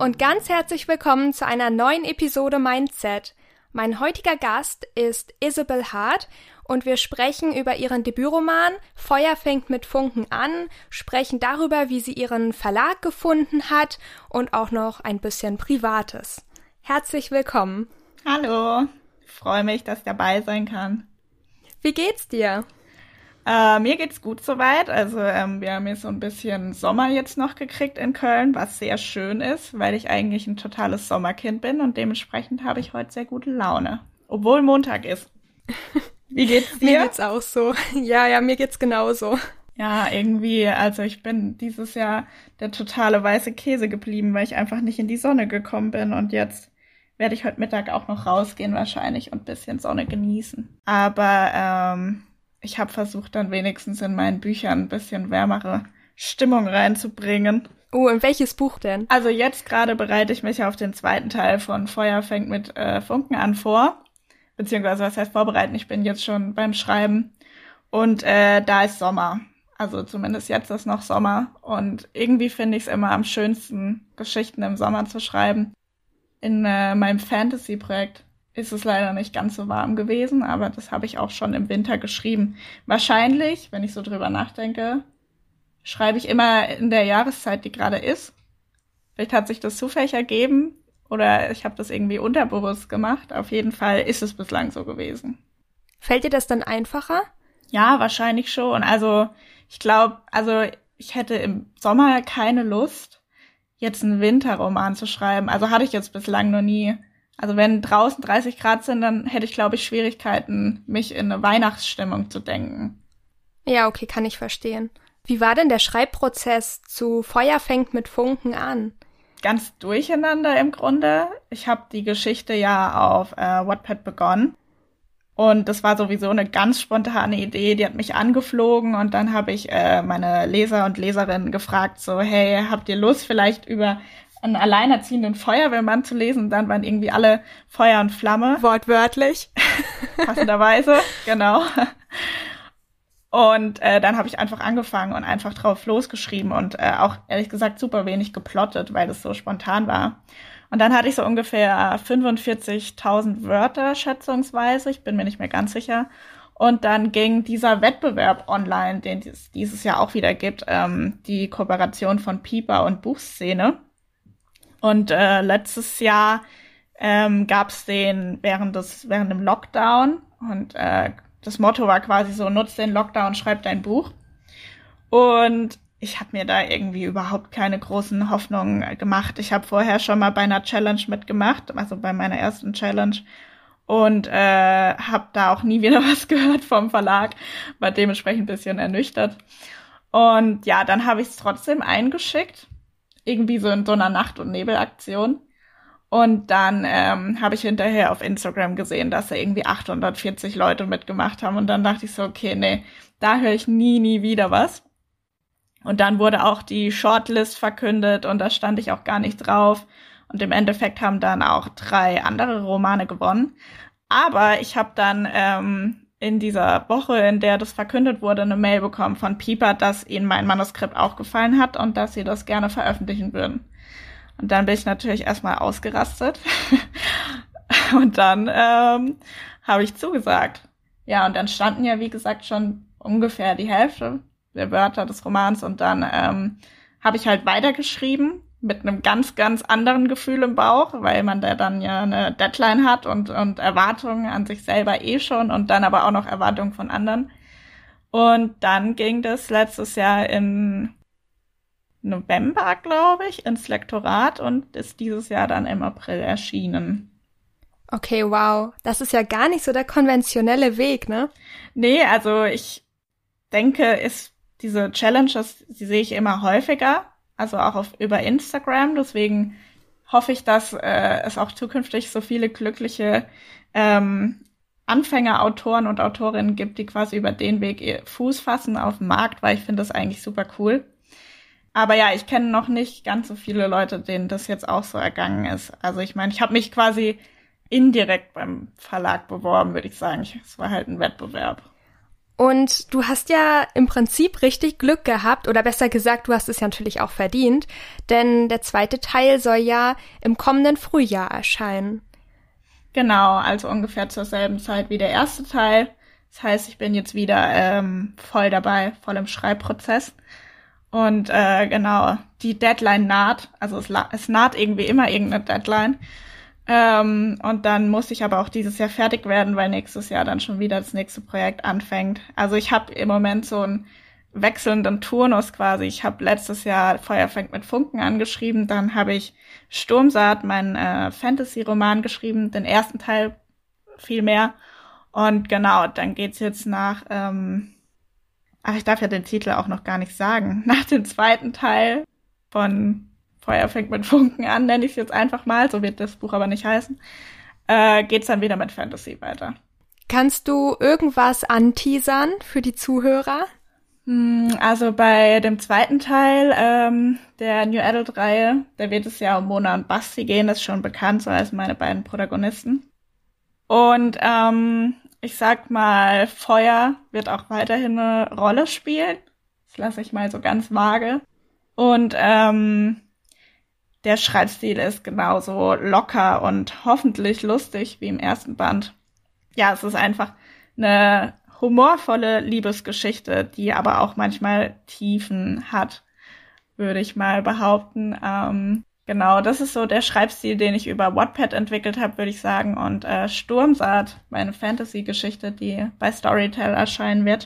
und ganz herzlich willkommen zu einer neuen Episode Mindset. Mein heutiger Gast ist Isabel Hart und wir sprechen über ihren Debütroman Feuer fängt mit Funken an, sprechen darüber, wie sie ihren Verlag gefunden hat und auch noch ein bisschen Privates. Herzlich willkommen. Hallo, ich freue mich, dass ich dabei sein kann. Wie geht's dir? Äh, mir geht's gut soweit. Also ähm, wir haben jetzt so ein bisschen Sommer jetzt noch gekriegt in Köln, was sehr schön ist, weil ich eigentlich ein totales Sommerkind bin und dementsprechend habe ich heute sehr gute Laune, obwohl Montag ist. Wie geht's dir? mir geht's auch so. Ja, ja, mir geht's genauso. Ja, irgendwie, also ich bin dieses Jahr der totale weiße Käse geblieben, weil ich einfach nicht in die Sonne gekommen bin und jetzt werde ich heute Mittag auch noch rausgehen wahrscheinlich und bisschen Sonne genießen. Aber ähm, ich habe versucht, dann wenigstens in meinen Büchern ein bisschen wärmere Stimmung reinzubringen. Oh, in welches Buch denn? Also jetzt gerade bereite ich mich auf den zweiten Teil von Feuer fängt mit äh, Funken an vor. Beziehungsweise was heißt vorbereiten? Ich bin jetzt schon beim Schreiben. Und äh, da ist Sommer. Also zumindest jetzt ist noch Sommer. Und irgendwie finde ich es immer am schönsten, Geschichten im Sommer zu schreiben. In äh, meinem Fantasy-Projekt ist es leider nicht ganz so warm gewesen, aber das habe ich auch schon im Winter geschrieben. Wahrscheinlich, wenn ich so drüber nachdenke, schreibe ich immer in der Jahreszeit, die gerade ist. Vielleicht hat sich das zufällig ergeben oder ich habe das irgendwie unterbewusst gemacht. Auf jeden Fall ist es bislang so gewesen. Fällt dir das dann einfacher? Ja, wahrscheinlich schon. Also ich glaube, also ich hätte im Sommer keine Lust, jetzt einen Winterroman zu schreiben. Also hatte ich jetzt bislang noch nie. Also wenn draußen 30 Grad sind, dann hätte ich, glaube ich, Schwierigkeiten, mich in eine Weihnachtsstimmung zu denken. Ja, okay, kann ich verstehen. Wie war denn der Schreibprozess zu Feuer fängt mit Funken an? Ganz durcheinander im Grunde. Ich habe die Geschichte ja auf äh, Wattpad begonnen. Und das war sowieso eine ganz spontane Idee, die hat mich angeflogen und dann habe ich äh, meine Leser und Leserinnen gefragt, so, hey, habt ihr Lust vielleicht über einen alleinerziehenden Feuerwehrmann zu lesen. Dann waren irgendwie alle Feuer und Flamme. Wortwörtlich. Passenderweise, genau. Und äh, dann habe ich einfach angefangen und einfach drauf losgeschrieben und äh, auch ehrlich gesagt super wenig geplottet, weil das so spontan war. Und dann hatte ich so ungefähr 45.000 Wörter schätzungsweise, ich bin mir nicht mehr ganz sicher. Und dann ging dieser Wettbewerb online, den es dieses Jahr auch wieder gibt, ähm, die Kooperation von Pieper und Buchszene. Und äh, letztes Jahr ähm, gab es den während des während dem Lockdown und äh, das Motto war quasi so: Nutz den Lockdown, schreib dein Buch. Und ich habe mir da irgendwie überhaupt keine großen Hoffnungen gemacht. Ich habe vorher schon mal bei einer Challenge mitgemacht, also bei meiner ersten Challenge und äh, habe da auch nie wieder was gehört vom Verlag, war dementsprechend ein bisschen ernüchtert. Und ja, dann habe ich es trotzdem eingeschickt irgendwie so in so einer Nacht- und Nebelaktion. Und dann ähm, habe ich hinterher auf Instagram gesehen, dass da irgendwie 840 Leute mitgemacht haben. Und dann dachte ich so, okay, nee, da höre ich nie, nie wieder was. Und dann wurde auch die Shortlist verkündet und da stand ich auch gar nicht drauf. Und im Endeffekt haben dann auch drei andere Romane gewonnen. Aber ich habe dann ähm, in dieser Woche, in der das verkündet wurde, eine Mail bekommen von Pieper, dass ihnen mein Manuskript auch gefallen hat und dass sie das gerne veröffentlichen würden. Und dann bin ich natürlich erstmal ausgerastet. und dann ähm, habe ich zugesagt. Ja, und dann standen ja, wie gesagt, schon ungefähr die Hälfte der Wörter des Romans und dann ähm, habe ich halt weitergeschrieben mit einem ganz, ganz anderen Gefühl im Bauch, weil man da dann ja eine Deadline hat und, und Erwartungen an sich selber eh schon und dann aber auch noch Erwartungen von anderen. Und dann ging das letztes Jahr in November, glaube ich, ins Lektorat und ist dieses Jahr dann im April erschienen. Okay, wow. Das ist ja gar nicht so der konventionelle Weg, ne? Nee, also ich denke, ist diese Challenges, die sehe ich immer häufiger also auch auf, über Instagram. Deswegen hoffe ich, dass äh, es auch zukünftig so viele glückliche ähm, Anfängerautoren und Autorinnen gibt, die quasi über den Weg Fuß fassen auf dem Markt, weil ich finde das eigentlich super cool. Aber ja, ich kenne noch nicht ganz so viele Leute, denen das jetzt auch so ergangen ist. Also ich meine, ich habe mich quasi indirekt beim Verlag beworben, würde ich sagen. Es war halt ein Wettbewerb. Und du hast ja im Prinzip richtig Glück gehabt, oder besser gesagt, du hast es ja natürlich auch verdient, denn der zweite Teil soll ja im kommenden Frühjahr erscheinen. Genau, also ungefähr zur selben Zeit wie der erste Teil. Das heißt, ich bin jetzt wieder ähm, voll dabei, voll im Schreibprozess. Und äh, genau, die Deadline naht, also es, es naht irgendwie immer irgendeine Deadline. Ähm, und dann muss ich aber auch dieses Jahr fertig werden, weil nächstes Jahr dann schon wieder das nächste Projekt anfängt. Also ich habe im Moment so einen wechselnden Turnus quasi. Ich habe letztes Jahr Feuer fängt mit Funken angeschrieben, dann habe ich Sturmsaat, meinen äh, Fantasy-Roman geschrieben, den ersten Teil viel mehr. Und genau, dann geht's jetzt nach, ähm, ach, ich darf ja den Titel auch noch gar nicht sagen, nach dem zweiten Teil von Feuer fängt mit Funken an, nenne ich es jetzt einfach mal, so wird das Buch aber nicht heißen, äh, geht's dann wieder mit Fantasy weiter. Kannst du irgendwas anteasern für die Zuhörer? Hm, also bei dem zweiten Teil ähm, der New Adult-Reihe, da wird es ja um Mona und Basti gehen, das ist schon bekannt, so als meine beiden Protagonisten. Und ähm, ich sag mal, Feuer wird auch weiterhin eine Rolle spielen. Das lasse ich mal so ganz vage. Und ähm, der Schreibstil ist genauso locker und hoffentlich lustig wie im ersten Band. Ja, es ist einfach eine humorvolle Liebesgeschichte, die aber auch manchmal Tiefen hat, würde ich mal behaupten. Ähm, genau, das ist so der Schreibstil, den ich über Wattpad entwickelt habe, würde ich sagen. Und äh, Sturmsaat, meine Fantasy-Geschichte, die bei Storytel erscheinen wird,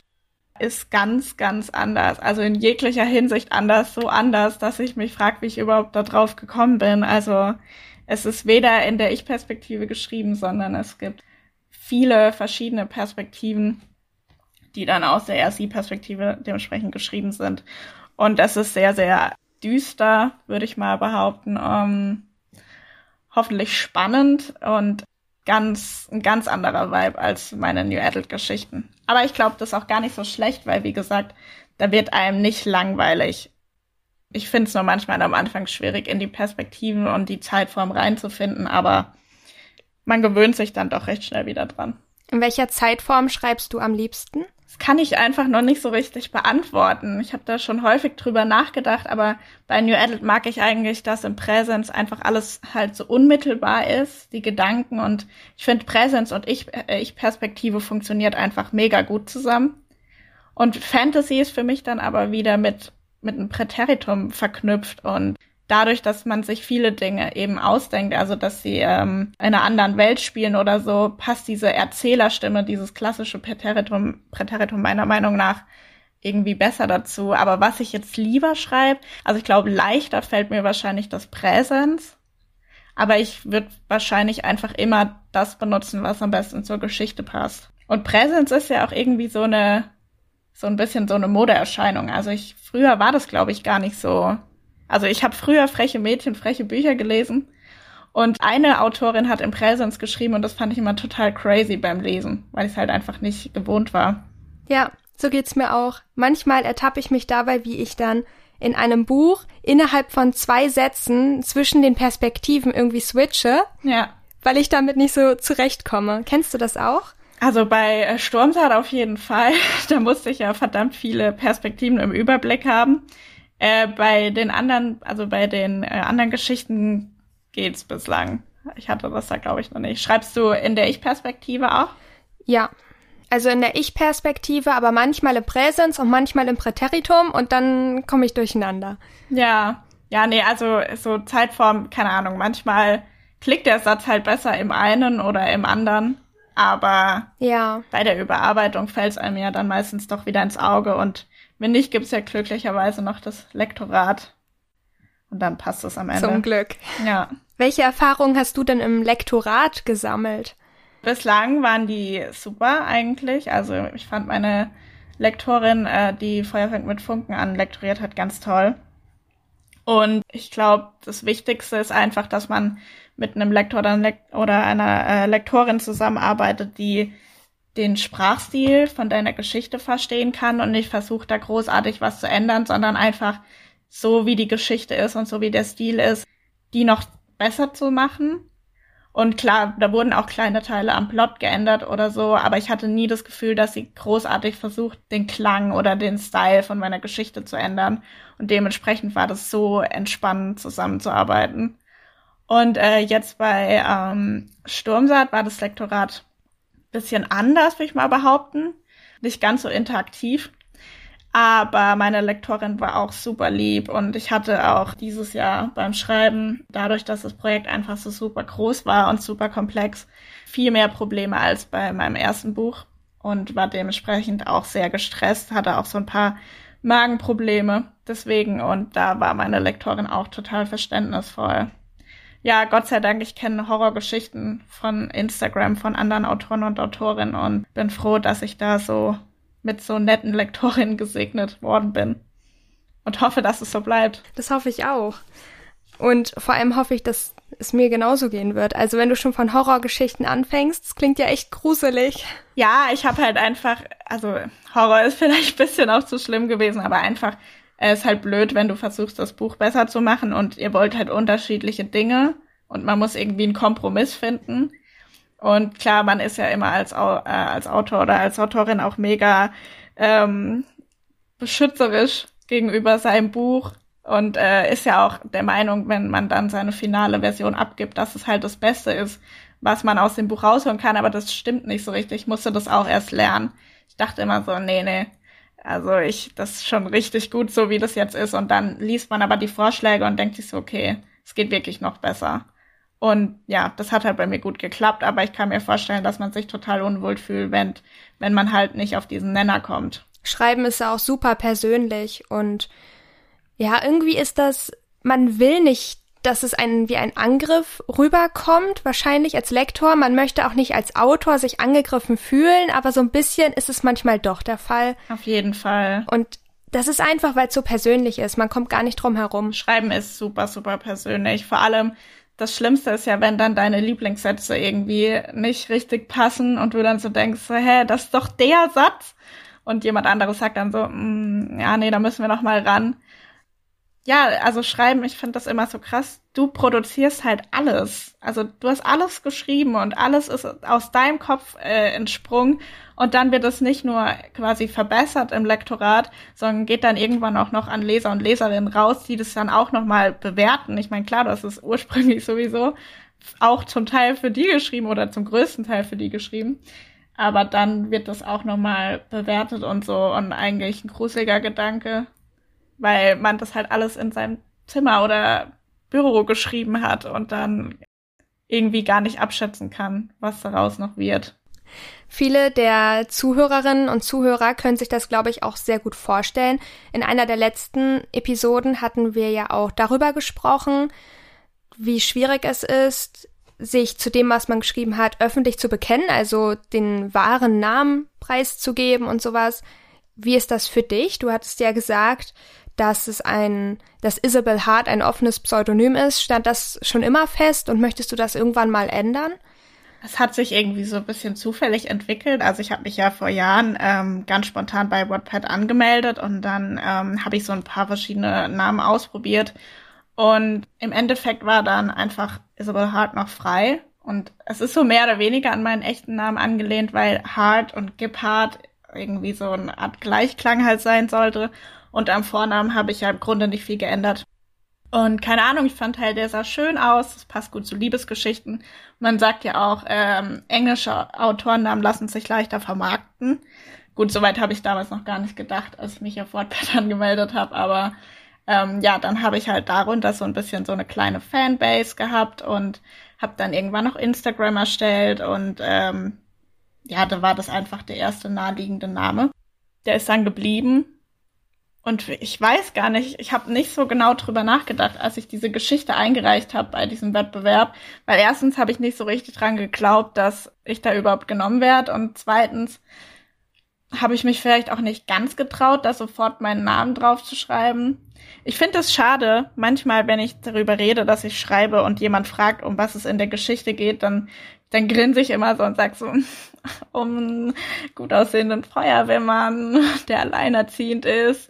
ist ganz, ganz anders. Also in jeglicher Hinsicht anders, so anders, dass ich mich frage, wie ich überhaupt da drauf gekommen bin. Also es ist weder in der Ich-Perspektive geschrieben, sondern es gibt viele verschiedene Perspektiven, die dann aus der RC-Perspektive dementsprechend geschrieben sind. Und das ist sehr, sehr düster, würde ich mal behaupten. Um, ähm, hoffentlich spannend und ganz, ein ganz anderer Vibe als meine New Adult Geschichten. Aber ich glaube, das ist auch gar nicht so schlecht, weil, wie gesagt, da wird einem nicht langweilig. Ich finde es nur manchmal am Anfang schwierig, in die Perspektiven und die Zeitform reinzufinden, aber man gewöhnt sich dann doch recht schnell wieder dran. In welcher Zeitform schreibst du am liebsten? Das kann ich einfach noch nicht so richtig beantworten. Ich habe da schon häufig drüber nachgedacht, aber bei New Adult mag ich eigentlich, dass im Präsens einfach alles halt so unmittelbar ist, die Gedanken und ich finde Präsens und ich, äh, ich Perspektive funktioniert einfach mega gut zusammen. Und Fantasy ist für mich dann aber wieder mit mit einem Präteritum verknüpft und dadurch, dass man sich viele Dinge eben ausdenkt, also dass sie ähm, in einer anderen Welt spielen oder so, passt diese Erzählerstimme, dieses klassische Präteritum, Präteritum meiner Meinung nach irgendwie besser dazu. Aber was ich jetzt lieber schreibe, also ich glaube, leichter fällt mir wahrscheinlich das Präsens. Aber ich würde wahrscheinlich einfach immer das benutzen, was am besten zur Geschichte passt. Und Präsens ist ja auch irgendwie so eine, so ein bisschen so eine Modeerscheinung. Also ich, früher war das, glaube ich, gar nicht so also ich habe früher freche Mädchen, freche Bücher gelesen und eine Autorin hat im Präsens geschrieben und das fand ich immer total crazy beim Lesen, weil ich es halt einfach nicht gewohnt war. Ja, so geht's mir auch. Manchmal ertappe ich mich dabei, wie ich dann in einem Buch innerhalb von zwei Sätzen zwischen den Perspektiven irgendwie switche. Ja. Weil ich damit nicht so zurechtkomme. Kennst du das auch? Also bei äh, Sturmsaat auf jeden Fall. Da musste ich ja verdammt viele Perspektiven im Überblick haben. Äh, bei den anderen, also bei den äh, anderen Geschichten geht's bislang. Ich hatte das da, glaube ich, noch nicht. Schreibst du in der Ich-Perspektive auch? Ja. Also in der Ich-Perspektive, aber manchmal im Präsens und manchmal im Präteritum und dann komme ich durcheinander. Ja. Ja, nee, also so Zeitform, keine Ahnung. Manchmal klickt der Satz halt besser im einen oder im anderen. Aber ja. bei der Überarbeitung fällt es einem ja dann meistens doch wieder ins Auge und wenn nicht, gibt's ja glücklicherweise noch das Lektorat. Und dann passt es am Ende. Zum Glück. Ja. Welche Erfahrungen hast du denn im Lektorat gesammelt? Bislang waren die super eigentlich. Also ich fand meine Lektorin, äh, die Feuerfängt mit Funken an lektoriert hat, ganz toll. Und ich glaube, das Wichtigste ist einfach, dass man mit einem Lektor oder, einer äh, Lektorin zusammenarbeitet, die den Sprachstil von deiner Geschichte verstehen kann und nicht versucht, da großartig was zu ändern, sondern einfach so, wie die Geschichte ist und so wie der Stil ist, die noch besser zu machen. Und klar, da wurden auch kleine Teile am Plot geändert oder so, aber ich hatte nie das Gefühl, dass sie großartig versucht, den Klang oder den Style von meiner Geschichte zu ändern. Und dementsprechend war das so entspannend zusammenzuarbeiten. Und äh, jetzt bei ähm, Sturmsaat war das Lektorat bisschen anders, würde ich mal behaupten. Nicht ganz so interaktiv. Aber meine Lektorin war auch super lieb und ich hatte auch dieses Jahr beim Schreiben, dadurch, dass das Projekt einfach so super groß war und super komplex, viel mehr Probleme als bei meinem ersten Buch und war dementsprechend auch sehr gestresst, hatte auch so ein paar Magenprobleme deswegen und da war meine Lektorin auch total verständnisvoll. Ja, Gott sei Dank, ich kenne Horrorgeschichten von Instagram von anderen Autoren und Autorinnen und bin froh, dass ich da so mit so netten Lektorinnen gesegnet worden bin. Und hoffe, dass es so bleibt. Das hoffe ich auch. Und vor allem hoffe ich, dass es mir genauso gehen wird. Also wenn du schon von Horrorgeschichten anfängst, das klingt ja echt gruselig. Ja, ich habe halt einfach, also Horror ist vielleicht ein bisschen auch zu schlimm gewesen, aber einfach, es ist halt blöd, wenn du versuchst, das Buch besser zu machen und ihr wollt halt unterschiedliche Dinge und man muss irgendwie einen Kompromiss finden. Und klar, man ist ja immer als, äh, als Autor oder als Autorin auch mega ähm, beschützerisch gegenüber seinem Buch und äh, ist ja auch der Meinung, wenn man dann seine finale Version abgibt, dass es halt das Beste ist, was man aus dem Buch rausholen kann. Aber das stimmt nicht so richtig. Ich musste das auch erst lernen. Ich dachte immer so, nee, nee. Also ich, das ist schon richtig gut, so wie das jetzt ist. Und dann liest man aber die Vorschläge und denkt sich so, okay, es geht wirklich noch besser. Und ja, das hat halt bei mir gut geklappt, aber ich kann mir vorstellen, dass man sich total unwohl fühlt, wenn, wenn man halt nicht auf diesen Nenner kommt. Schreiben ist ja auch super persönlich und ja, irgendwie ist das, man will nicht, dass es ein, wie ein Angriff rüberkommt, wahrscheinlich als Lektor. Man möchte auch nicht als Autor sich angegriffen fühlen, aber so ein bisschen ist es manchmal doch der Fall. Auf jeden Fall. Und das ist einfach, weil es so persönlich ist. Man kommt gar nicht drum herum. Schreiben ist super, super persönlich. Vor allem, das Schlimmste ist ja, wenn dann deine Lieblingssätze irgendwie nicht richtig passen und du dann so denkst, so, hä, das ist doch der Satz. Und jemand anderes sagt dann so, mm, ja, nee, da müssen wir noch mal ran. Ja, also schreiben, ich finde das immer so krass. Du produzierst halt alles. Also du hast alles geschrieben und alles ist aus deinem Kopf äh, entsprungen. Und dann wird es nicht nur quasi verbessert im Lektorat, sondern geht dann irgendwann auch noch an Leser und Leserinnen raus, die das dann auch nochmal bewerten. Ich meine, klar, das ist ursprünglich sowieso auch zum Teil für die geschrieben oder zum größten Teil für die geschrieben. Aber dann wird das auch nochmal bewertet und so und eigentlich ein gruseliger Gedanke, weil man das halt alles in seinem Zimmer oder Büro geschrieben hat und dann irgendwie gar nicht abschätzen kann, was daraus noch wird. Viele der Zuhörerinnen und Zuhörer können sich das, glaube ich, auch sehr gut vorstellen. In einer der letzten Episoden hatten wir ja auch darüber gesprochen, wie schwierig es ist, sich zu dem, was man geschrieben hat, öffentlich zu bekennen, also den wahren Namen preiszugeben und sowas. Wie ist das für dich? Du hattest ja gesagt, dass es ein, dass Isabel Hart ein offenes Pseudonym ist. Stand das schon immer fest und möchtest du das irgendwann mal ändern? Es hat sich irgendwie so ein bisschen zufällig entwickelt. Also ich habe mich ja vor Jahren ähm, ganz spontan bei Wattpad angemeldet und dann ähm, habe ich so ein paar verschiedene Namen ausprobiert. Und im Endeffekt war dann einfach Isabel Hart noch frei. Und es ist so mehr oder weniger an meinen echten Namen angelehnt, weil Hart und Gebhardt irgendwie so eine Art Gleichklang halt sein sollte. Und am Vornamen habe ich ja im Grunde nicht viel geändert. Und keine Ahnung, ich fand halt, der sah schön aus, das passt gut zu Liebesgeschichten. Man sagt ja auch, ähm, englische Autorennamen lassen sich leichter vermarkten. Gut, soweit habe ich damals noch gar nicht gedacht, als ich mich auf WordPad angemeldet habe, aber ähm, ja, dann habe ich halt darunter so ein bisschen so eine kleine Fanbase gehabt und habe dann irgendwann noch Instagram erstellt und ähm, ja, da war das einfach der erste naheliegende Name. Der ist dann geblieben und ich weiß gar nicht, ich habe nicht so genau drüber nachgedacht, als ich diese Geschichte eingereicht habe bei diesem Wettbewerb. Weil erstens habe ich nicht so richtig dran geglaubt, dass ich da überhaupt genommen werde. Und zweitens habe ich mich vielleicht auch nicht ganz getraut, da sofort meinen Namen drauf zu schreiben. Ich finde es schade, manchmal, wenn ich darüber rede, dass ich schreibe und jemand fragt, um was es in der Geschichte geht, dann, dann grinse ich immer so und sag so, um einen gut aussehenden Feuerwehrmann, der alleinerziehend ist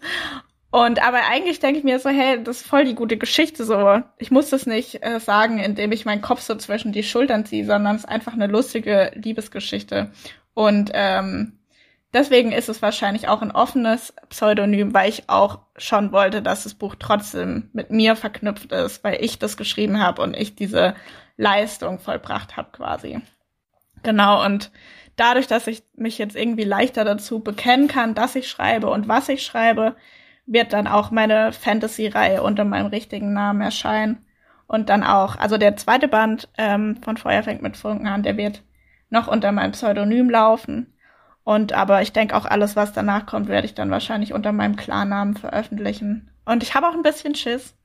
Und aber eigentlich denke ich mir so, hey, das ist voll die gute Geschichte so. Ich muss das nicht äh, sagen, indem ich meinen Kopf so zwischen die Schultern ziehe, sondern es ist einfach eine lustige Liebesgeschichte. Und ähm, deswegen ist es wahrscheinlich auch ein offenes Pseudonym, weil ich auch schon wollte, dass das Buch trotzdem mit mir verknüpft ist, weil ich das geschrieben habe und ich diese Leistung vollbracht habe quasi. Genau, und dadurch, dass ich mich jetzt irgendwie leichter dazu bekennen kann, dass ich schreibe und was ich schreibe, wird dann auch meine Fantasy-Reihe unter meinem richtigen Namen erscheinen. Und dann auch, also der zweite Band ähm, von Feuer fängt mit Funken an, der wird noch unter meinem Pseudonym laufen. Und aber ich denke auch alles, was danach kommt, werde ich dann wahrscheinlich unter meinem Klarnamen veröffentlichen. Und ich habe auch ein bisschen Schiss,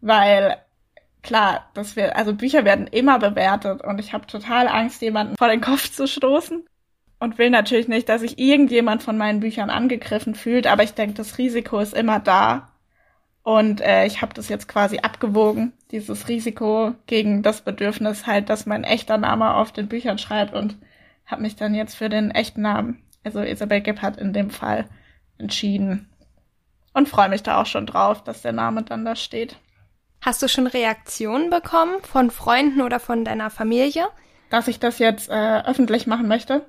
weil klar, das wird, also Bücher werden immer bewertet und ich habe total Angst, jemanden vor den Kopf zu stoßen und will natürlich nicht, dass sich irgendjemand von meinen Büchern angegriffen fühlt, aber ich denke, das Risiko ist immer da. Und äh, ich habe das jetzt quasi abgewogen, dieses Risiko gegen das Bedürfnis halt, dass mein echter Name auf den Büchern schreibt und habe mich dann jetzt für den echten Namen, also Isabel Gebhardt in dem Fall, entschieden. Und freue mich da auch schon drauf, dass der Name dann da steht. Hast du schon Reaktionen bekommen von Freunden oder von deiner Familie? Dass ich das jetzt äh, öffentlich machen möchte?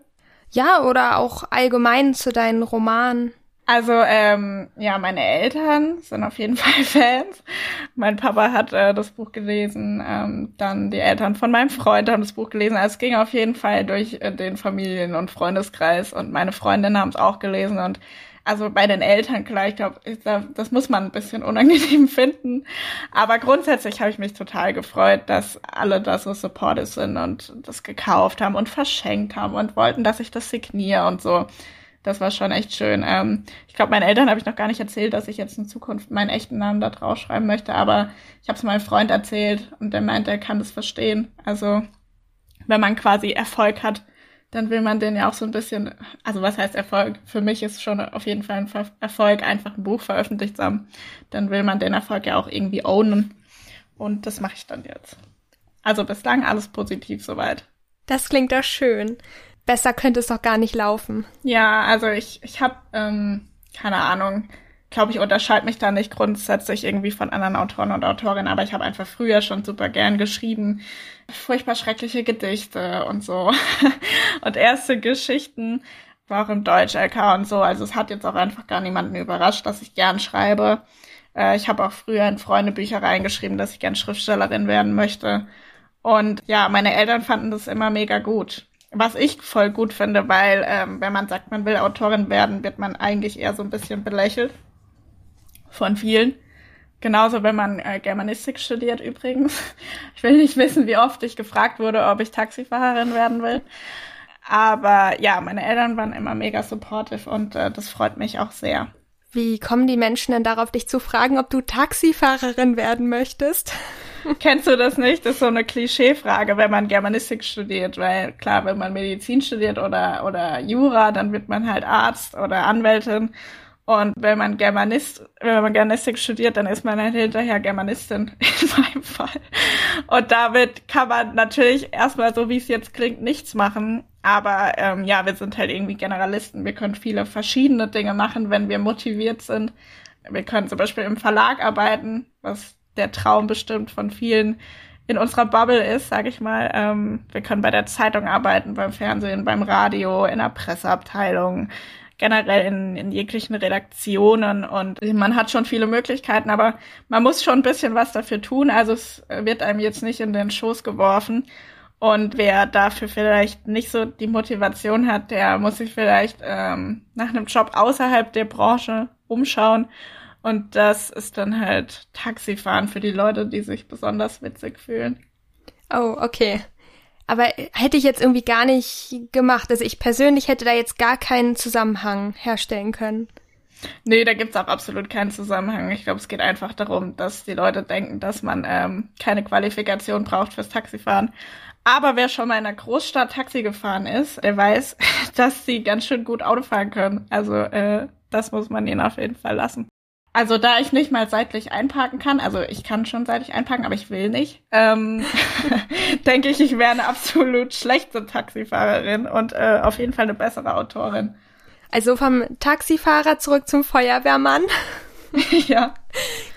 Ja, oder auch allgemein zu deinen Romanen. Also, ähm, ja, meine Eltern sind auf jeden Fall Fans. Mein Papa hat äh, das Buch gelesen, ähm, dann die Eltern von meinem Freund haben das Buch gelesen. Also es ging auf jeden Fall durch äh, den Familien- und Freundeskreis und meine Freundinnen haben es auch gelesen und also bei den Eltern, klar, ich glaube, das muss man ein bisschen unangenehm finden. Aber grundsätzlich habe ich mich total gefreut, dass alle da so supportive sind und das gekauft haben und verschenkt haben und wollten, dass ich das signiere und so. Das war schon echt schön. Ähm, ich glaube, meinen Eltern habe ich noch gar nicht erzählt, dass ich jetzt in Zukunft meinen echten Namen da draufschreiben möchte, aber ich habe es meinem Freund erzählt und der meint, er kann das verstehen. Also wenn man quasi Erfolg hat, dann will man den ja auch so ein bisschen, also was heißt Erfolg? Für mich ist schon auf jeden Fall ein Erfolg, einfach ein Buch veröffentlicht zu haben. Dann will man den Erfolg ja auch irgendwie ownen. Und das mache ich dann jetzt. Also bislang alles positiv soweit. Das klingt doch schön. Besser könnte es doch gar nicht laufen. Ja, also ich, ich habe, ähm, keine Ahnung, glaube ich, unterscheide mich da nicht grundsätzlich irgendwie von anderen Autoren und Autorinnen, aber ich habe einfach früher schon super gern geschrieben. Furchtbar schreckliche Gedichte und so. und erste Geschichten auch im Deutsch-LK und so. Also es hat jetzt auch einfach gar niemanden überrascht, dass ich gern schreibe. Äh, ich habe auch früher in Freundebücher reingeschrieben, dass ich gern Schriftstellerin werden möchte. Und ja, meine Eltern fanden das immer mega gut. Was ich voll gut finde, weil ähm, wenn man sagt, man will Autorin werden, wird man eigentlich eher so ein bisschen belächelt von vielen. Genauso, wenn man äh, Germanistik studiert übrigens. Ich will nicht wissen, wie oft ich gefragt wurde, ob ich Taxifahrerin werden will. Aber ja, meine Eltern waren immer mega supportive und äh, das freut mich auch sehr. Wie kommen die Menschen denn darauf, dich zu fragen, ob du Taxifahrerin werden möchtest? Kennst du das nicht? Das ist so eine Klischeefrage, wenn man Germanistik studiert, weil klar, wenn man Medizin studiert oder, oder Jura, dann wird man halt Arzt oder Anwältin und wenn man Germanist, wenn man Germanistik studiert, dann ist man halt hinterher Germanistin in meinem Fall. Und damit kann man natürlich erstmal, so wie es jetzt klingt, nichts machen. Aber ähm, ja, wir sind halt irgendwie Generalisten. Wir können viele verschiedene Dinge machen, wenn wir motiviert sind. Wir können zum Beispiel im Verlag arbeiten, was der Traum bestimmt von vielen in unserer Bubble ist, sage ich mal. Ähm, wir können bei der Zeitung arbeiten, beim Fernsehen, beim Radio, in der Presseabteilung generell in, in jeglichen Redaktionen und man hat schon viele Möglichkeiten, aber man muss schon ein bisschen was dafür tun. Also es wird einem jetzt nicht in den Schoß geworfen. Und wer dafür vielleicht nicht so die Motivation hat, der muss sich vielleicht ähm, nach einem Job außerhalb der Branche umschauen. Und das ist dann halt Taxifahren für die Leute, die sich besonders witzig fühlen. Oh, okay. Aber hätte ich jetzt irgendwie gar nicht gemacht. Also ich persönlich hätte da jetzt gar keinen Zusammenhang herstellen können. Nee, da gibt's auch absolut keinen Zusammenhang. Ich glaube, es geht einfach darum, dass die Leute denken, dass man ähm, keine Qualifikation braucht fürs Taxifahren. Aber wer schon mal in einer Großstadt Taxi gefahren ist, der weiß, dass sie ganz schön gut Auto fahren können. Also äh, das muss man ihnen auf jeden Fall lassen. Also da ich nicht mal seitlich einparken kann, also ich kann schon seitlich einparken, aber ich will nicht, ähm, denke ich, ich wäre eine absolut schlechte Taxifahrerin und äh, auf jeden Fall eine bessere Autorin. Also vom Taxifahrer zurück zum Feuerwehrmann. ja.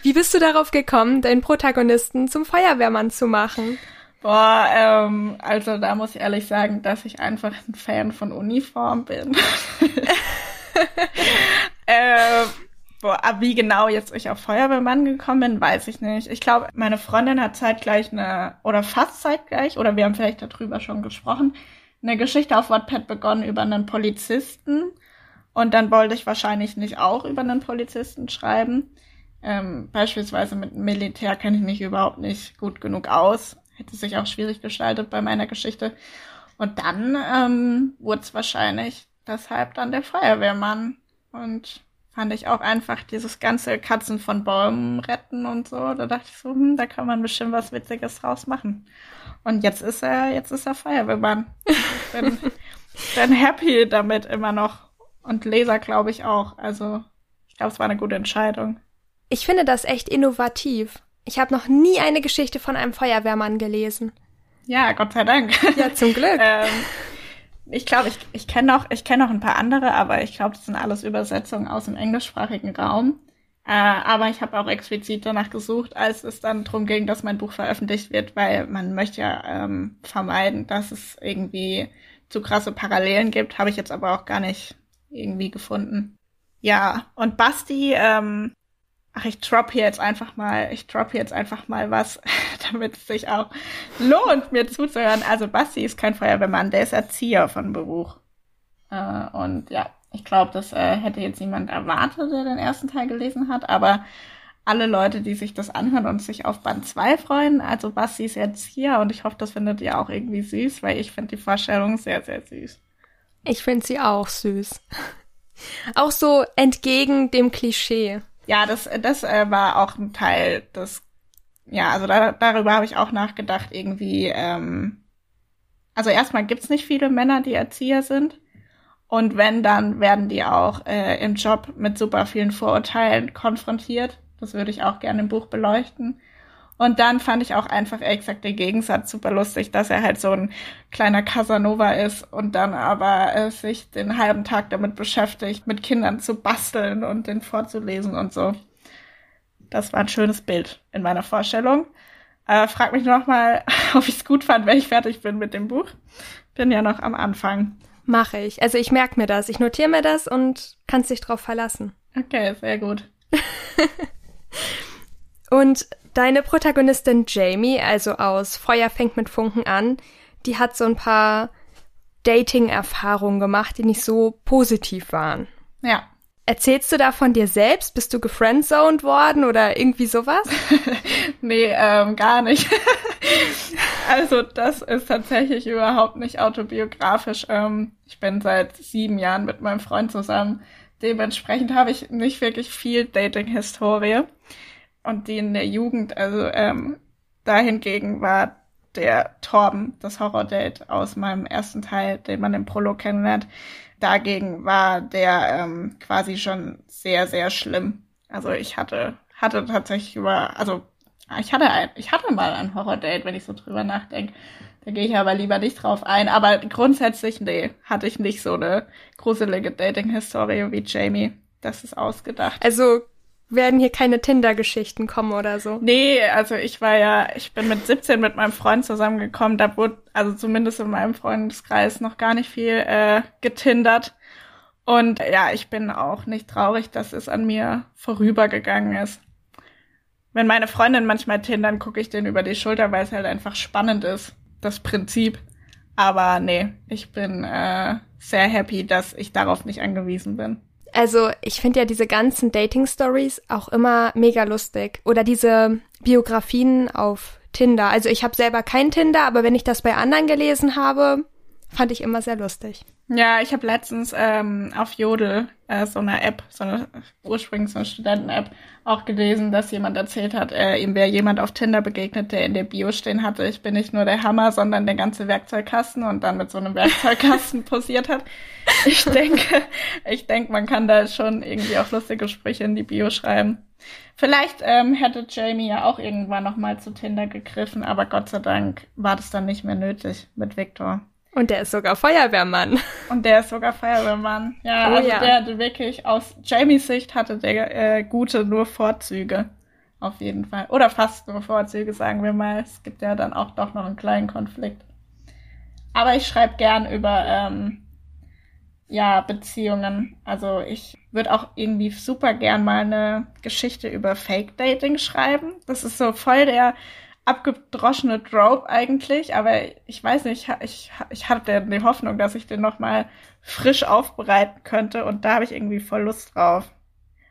Wie bist du darauf gekommen, deinen Protagonisten zum Feuerwehrmann zu machen? Boah, ähm, also da muss ich ehrlich sagen, dass ich einfach ein Fan von Uniform bin. äh, boah, wie genau jetzt ich auf Feuerwehrmann gekommen bin, weiß ich nicht. Ich glaube, meine Freundin hat zeitgleich eine, oder fast zeitgleich, oder wir haben vielleicht darüber schon gesprochen, eine Geschichte auf Wattpad begonnen über einen Polizisten. Und dann wollte ich wahrscheinlich nicht auch über einen Polizisten schreiben. Ähm, beispielsweise mit Militär kenne ich mich überhaupt nicht gut genug aus hätte sich auch schwierig gestaltet bei meiner Geschichte. Und dann ähm, wurde es wahrscheinlich deshalb dann der Feuerwehrmann. Und fand ich auch einfach dieses ganze Katzen von Bäumen retten und so. Da dachte ich so, hm, da kann man bestimmt was Witziges draus machen. Und jetzt ist er, jetzt ist er Feuerwehrmann. Ich bin, bin happy damit immer noch. Und Leser glaube ich auch. Also ich glaube, es war eine gute Entscheidung. Ich finde das echt innovativ. Ich habe noch nie eine Geschichte von einem Feuerwehrmann gelesen. Ja, Gott sei Dank. Ja, zum Glück. ähm, ich glaube, ich, ich kenne noch, ich kenne noch ein paar andere, aber ich glaube, das sind alles Übersetzungen aus dem englischsprachigen Raum. Äh, aber ich habe auch explizit danach gesucht, als es dann darum ging, dass mein Buch veröffentlicht wird, weil man möchte ja ähm, vermeiden, dass es irgendwie zu krasse Parallelen gibt. Habe ich jetzt aber auch gar nicht irgendwie gefunden. Ja, und Basti, ähm, ach, ich drop hier jetzt einfach mal, ich drop hier jetzt einfach mal was, damit es sich auch lohnt, mir zuzuhören. Also Basti ist kein Feuerwehrmann, der ist Erzieher von Beruf. Äh, und ja, ich glaube, das äh, hätte jetzt niemand erwartet, der den ersten Teil gelesen hat, aber alle Leute, die sich das anhören und sich auf Band 2 freuen, also Basti ist Erzieher und ich hoffe, das findet ihr auch irgendwie süß, weil ich finde die Vorstellung sehr, sehr süß. Ich finde sie auch süß. Auch so entgegen dem Klischee. Ja, das, das äh, war auch ein Teil des, ja, also da, darüber habe ich auch nachgedacht, irgendwie, ähm, also erstmal gibt's nicht viele Männer, die Erzieher sind. Und wenn, dann werden die auch äh, im Job mit super vielen Vorurteilen konfrontiert. Das würde ich auch gerne im Buch beleuchten. Und dann fand ich auch einfach exakt den Gegensatz super lustig, dass er halt so ein kleiner Casanova ist und dann aber äh, sich den halben Tag damit beschäftigt, mit Kindern zu basteln und den vorzulesen und so. Das war ein schönes Bild in meiner Vorstellung. Äh, frag mich noch mal, ob ich es gut fand, wenn ich fertig bin mit dem Buch. Bin ja noch am Anfang. Mache ich. Also ich merke mir das. Ich notiere mir das und kannst dich drauf verlassen. Okay, sehr gut. und Deine Protagonistin Jamie, also aus Feuer fängt mit Funken an, die hat so ein paar Dating-Erfahrungen gemacht, die nicht so positiv waren. Ja. Erzählst du da von dir selbst? Bist du gefriendzoned worden oder irgendwie sowas? nee, ähm, gar nicht. also das ist tatsächlich überhaupt nicht autobiografisch. Ähm, ich bin seit sieben Jahren mit meinem Freund zusammen. Dementsprechend habe ich nicht wirklich viel Dating-Historie. Und die in der Jugend, also ähm, dahingegen war der Torben, das Horror-Date aus meinem ersten Teil, den man im Prolog kennenlernt, dagegen war der ähm, quasi schon sehr, sehr schlimm. Also ich hatte, hatte tatsächlich über, also ich hatte ein, ich hatte mal ein Horror-Date, wenn ich so drüber nachdenke. Da gehe ich aber lieber nicht drauf ein. Aber grundsätzlich, nee, hatte ich nicht so eine gruselige Dating-Historie wie Jamie. Das ist ausgedacht. Also werden hier keine Tinder-Geschichten kommen oder so. Nee, also ich war ja, ich bin mit 17 mit meinem Freund zusammengekommen, da wurde, also zumindest in meinem Freundeskreis noch gar nicht viel äh, getindert. Und ja, ich bin auch nicht traurig, dass es an mir vorübergegangen ist. Wenn meine Freundin manchmal tindern, gucke ich denen über die Schulter, weil es halt einfach spannend ist, das Prinzip. Aber nee, ich bin äh, sehr happy, dass ich darauf nicht angewiesen bin. Also ich finde ja diese ganzen Dating-Stories auch immer mega lustig. Oder diese Biografien auf Tinder. Also ich habe selber kein Tinder, aber wenn ich das bei anderen gelesen habe, fand ich immer sehr lustig. Ja, ich habe letztens ähm, auf Jodel äh, so eine App, so eine ursprünglich so eine Studenten-App, auch gelesen, dass jemand erzählt hat, äh, ihm wäre jemand auf Tinder begegnet, der in der Bio stehen hatte, ich bin nicht nur der Hammer, sondern der ganze Werkzeugkasten und dann mit so einem Werkzeugkasten posiert hat. Ich denke, ich denke, man kann da schon irgendwie auch lustige Sprüche in die Bio schreiben. Vielleicht ähm, hätte Jamie ja auch irgendwann noch mal zu Tinder gegriffen, aber Gott sei Dank war das dann nicht mehr nötig mit Victor. Und der ist sogar Feuerwehrmann. Und der ist sogar Feuerwehrmann. Ja, oh, also ja. der hatte wirklich aus Jamies Sicht hatte der äh, gute nur Vorzüge. Auf jeden Fall. Oder fast nur Vorzüge, sagen wir mal. Es gibt ja dann auch doch noch einen kleinen Konflikt. Aber ich schreibe gern über ähm, ja, Beziehungen. Also ich würde auch irgendwie super gern mal eine Geschichte über Fake Dating schreiben. Das ist so voll der abgedroschene Drop eigentlich, aber ich weiß nicht, ich, ich hatte die Hoffnung, dass ich den nochmal frisch aufbereiten könnte und da habe ich irgendwie voll Lust drauf.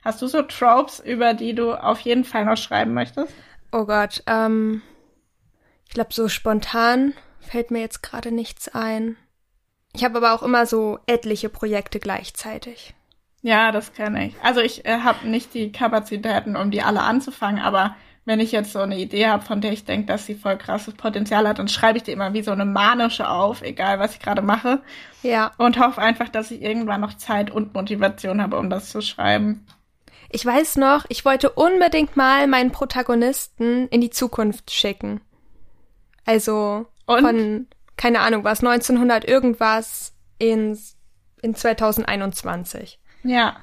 Hast du so Tropes, über die du auf jeden Fall noch schreiben möchtest? Oh Gott, ähm, ich glaube, so spontan fällt mir jetzt gerade nichts ein. Ich habe aber auch immer so etliche Projekte gleichzeitig. Ja, das kenne ich. Also ich äh, habe nicht die Kapazitäten, um die alle anzufangen, aber wenn ich jetzt so eine Idee habe, von der ich denke, dass sie voll krasses Potenzial hat, dann schreibe ich die immer wie so eine manische auf, egal was ich gerade mache. Ja. Und hoffe einfach, dass ich irgendwann noch Zeit und Motivation habe, um das zu schreiben. Ich weiß noch, ich wollte unbedingt mal meinen Protagonisten in die Zukunft schicken. Also und? von, keine Ahnung, was, 1900 irgendwas in, in 2021. Ja.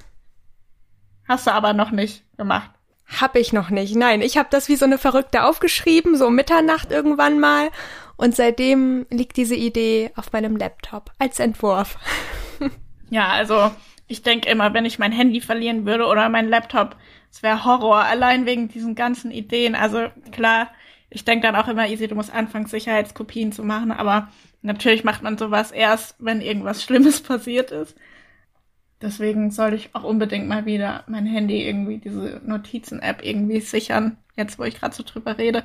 Hast du aber noch nicht gemacht. Hab ich noch nicht. Nein, ich habe das wie so eine Verrückte aufgeschrieben, so Mitternacht irgendwann mal. Und seitdem liegt diese Idee auf meinem Laptop als Entwurf. ja, also ich denke immer, wenn ich mein Handy verlieren würde oder mein Laptop, es wäre Horror, allein wegen diesen ganzen Ideen. Also klar, ich denke dann auch immer, easy, du musst anfangen, Sicherheitskopien zu machen, aber natürlich macht man sowas erst, wenn irgendwas Schlimmes passiert ist. Deswegen soll ich auch unbedingt mal wieder mein Handy irgendwie, diese Notizen-App irgendwie sichern, jetzt wo ich gerade so drüber rede.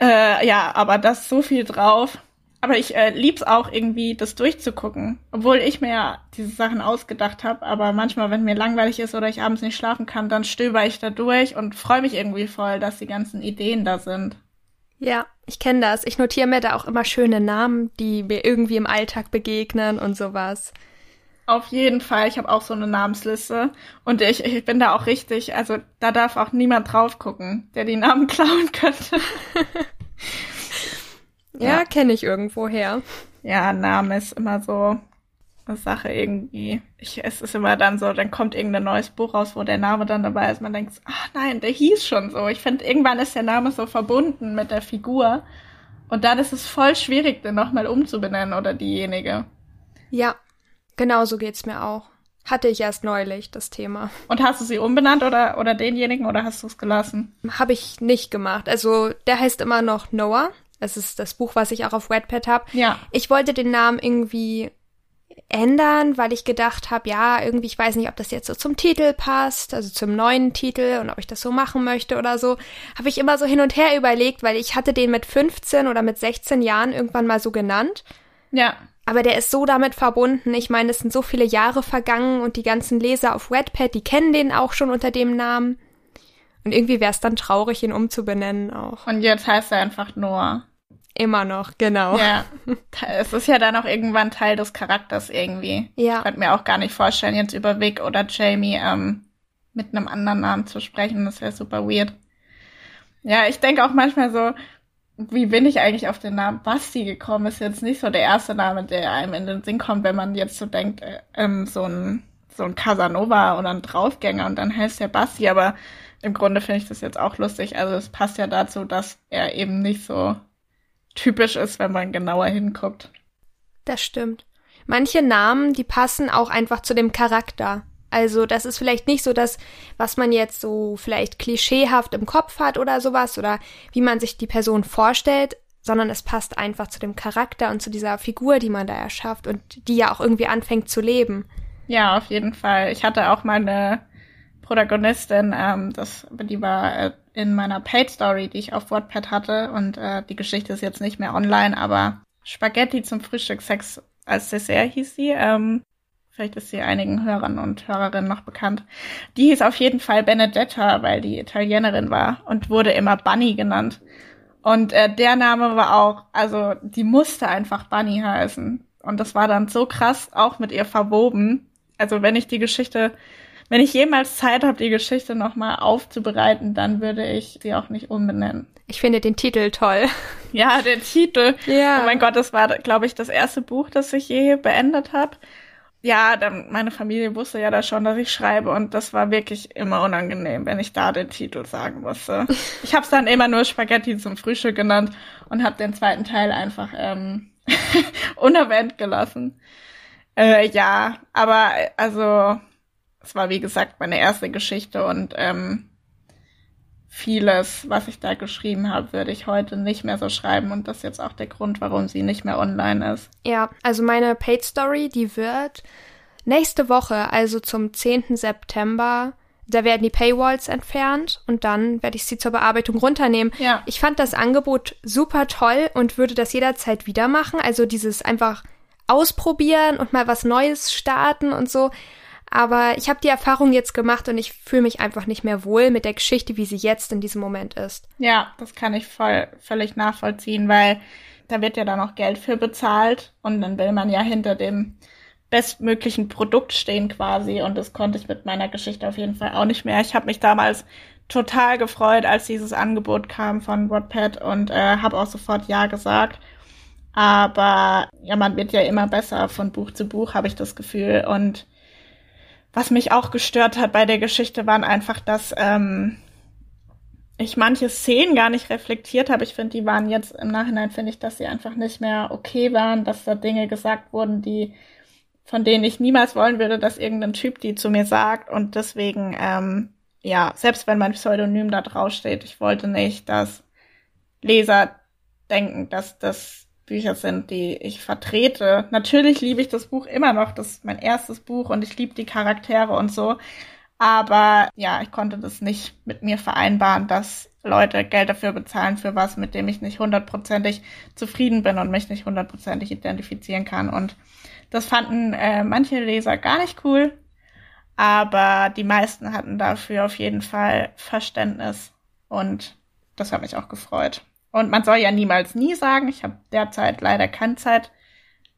Äh, ja, aber das so viel drauf. Aber ich äh, lieb's auch irgendwie, das durchzugucken. Obwohl ich mir ja diese Sachen ausgedacht habe. Aber manchmal, wenn mir langweilig ist oder ich abends nicht schlafen kann, dann stöber ich da durch und freue mich irgendwie voll, dass die ganzen Ideen da sind. Ja, ich kenne das. Ich notiere mir da auch immer schöne Namen, die mir irgendwie im Alltag begegnen und sowas. Auf jeden Fall. Ich habe auch so eine Namensliste. Und ich, ich bin da auch richtig, also da darf auch niemand drauf gucken, der die Namen klauen könnte. ja, ja. kenne ich irgendwo her. Ja, Name ist immer so eine Sache irgendwie. Ich, es ist immer dann so, dann kommt irgendein neues Buch raus, wo der Name dann dabei ist. Man denkt, ach nein, der hieß schon so. Ich finde, irgendwann ist der Name so verbunden mit der Figur. Und dann ist es voll schwierig, den nochmal umzubenennen oder diejenige. Ja, Genau so geht's mir auch. Hatte ich erst neulich das Thema. Und hast du sie umbenannt oder, oder denjenigen oder hast du es gelassen? Habe ich nicht gemacht. Also der heißt immer noch Noah. Das ist das Buch, was ich auch auf Wattpad habe. Ja. Ich wollte den Namen irgendwie ändern, weil ich gedacht habe, ja, irgendwie, ich weiß nicht, ob das jetzt so zum Titel passt, also zum neuen Titel und ob ich das so machen möchte oder so. Habe ich immer so hin und her überlegt, weil ich hatte den mit 15 oder mit 16 Jahren irgendwann mal so genannt. Ja. Aber der ist so damit verbunden. Ich meine, es sind so viele Jahre vergangen und die ganzen Leser auf Wattpad, die kennen den auch schon unter dem Namen. Und irgendwie wäre es dann traurig, ihn umzubenennen auch. Und jetzt heißt er einfach Noah. Immer noch, genau. Ja. Es ist ja dann auch irgendwann Teil des Charakters irgendwie. Ja. Ich könnte mir auch gar nicht vorstellen, jetzt über Vic oder Jamie ähm, mit einem anderen Namen zu sprechen. Das wäre super weird. Ja, ich denke auch manchmal so, wie bin ich eigentlich auf den Namen Basti gekommen? Ist jetzt nicht so der erste Name, der einem in den Sinn kommt, wenn man jetzt so denkt, äh, ähm, so ein so ein Casanova oder ein Draufgänger und dann heißt der Basti, aber im Grunde finde ich das jetzt auch lustig. Also es passt ja dazu, dass er eben nicht so typisch ist, wenn man genauer hinguckt. Das stimmt. Manche Namen, die passen auch einfach zu dem Charakter. Also das ist vielleicht nicht so das, was man jetzt so vielleicht klischeehaft im Kopf hat oder sowas oder wie man sich die Person vorstellt, sondern es passt einfach zu dem Charakter und zu dieser Figur, die man da erschafft und die ja auch irgendwie anfängt zu leben. Ja, auf jeden Fall. Ich hatte auch meine Protagonistin, ähm, das, die war äh, in meiner Paid Story, die ich auf WordPad hatte und äh, die Geschichte ist jetzt nicht mehr online, aber Spaghetti zum Frühstück Sex als Dessert hieß sie. Ähm, Vielleicht ist sie einigen Hörern und Hörerinnen noch bekannt. Die hieß auf jeden Fall Benedetta, weil die Italienerin war und wurde immer Bunny genannt. Und äh, der Name war auch, also die musste einfach Bunny heißen. Und das war dann so krass auch mit ihr verwoben. Also wenn ich die Geschichte wenn ich jemals Zeit habe, die Geschichte nochmal aufzubereiten, dann würde ich sie auch nicht umbenennen. Ich finde den Titel toll. Ja, der Titel. Ja. Oh mein Gott, das war, glaube ich, das erste Buch, das ich je beendet habe. Ja, dann, meine Familie wusste ja da schon, dass ich schreibe und das war wirklich immer unangenehm, wenn ich da den Titel sagen musste. Ich habe es dann immer nur Spaghetti zum Frühstück genannt und habe den zweiten Teil einfach ähm, unerwähnt gelassen. Äh, ja, aber also es war wie gesagt meine erste Geschichte und ähm, vieles, was ich da geschrieben habe, würde ich heute nicht mehr so schreiben und das ist jetzt auch der Grund, warum sie nicht mehr online ist. Ja, also meine Paid Story, die wird nächste Woche, also zum 10. September, da werden die Paywalls entfernt und dann werde ich sie zur Bearbeitung runternehmen. Ja. Ich fand das Angebot super toll und würde das jederzeit wieder machen. Also dieses einfach ausprobieren und mal was Neues starten und so. Aber ich habe die Erfahrung jetzt gemacht und ich fühle mich einfach nicht mehr wohl mit der Geschichte, wie sie jetzt in diesem Moment ist. Ja, das kann ich voll, völlig nachvollziehen, weil da wird ja dann auch Geld für bezahlt und dann will man ja hinter dem bestmöglichen Produkt stehen quasi und das konnte ich mit meiner Geschichte auf jeden Fall auch nicht mehr. Ich habe mich damals total gefreut, als dieses Angebot kam von Wattpad und äh, habe auch sofort ja gesagt. Aber ja, man wird ja immer besser von Buch zu Buch, habe ich das Gefühl. Und was mich auch gestört hat bei der Geschichte, waren einfach, dass ähm, ich manche Szenen gar nicht reflektiert habe. Ich finde, die waren jetzt im Nachhinein, finde ich, dass sie einfach nicht mehr okay waren, dass da Dinge gesagt wurden, die von denen ich niemals wollen würde, dass irgendein Typ die zu mir sagt. Und deswegen, ähm, ja, selbst wenn mein Pseudonym da draufsteht, ich wollte nicht, dass Leser denken, dass das Bücher sind, die ich vertrete. Natürlich liebe ich das Buch immer noch. Das ist mein erstes Buch und ich liebe die Charaktere und so. Aber ja, ich konnte das nicht mit mir vereinbaren, dass Leute Geld dafür bezahlen für was, mit dem ich nicht hundertprozentig zufrieden bin und mich nicht hundertprozentig identifizieren kann. Und das fanden äh, manche Leser gar nicht cool, aber die meisten hatten dafür auf jeden Fall Verständnis und das hat mich auch gefreut. Und man soll ja niemals nie sagen, ich habe derzeit leider keine Zeit,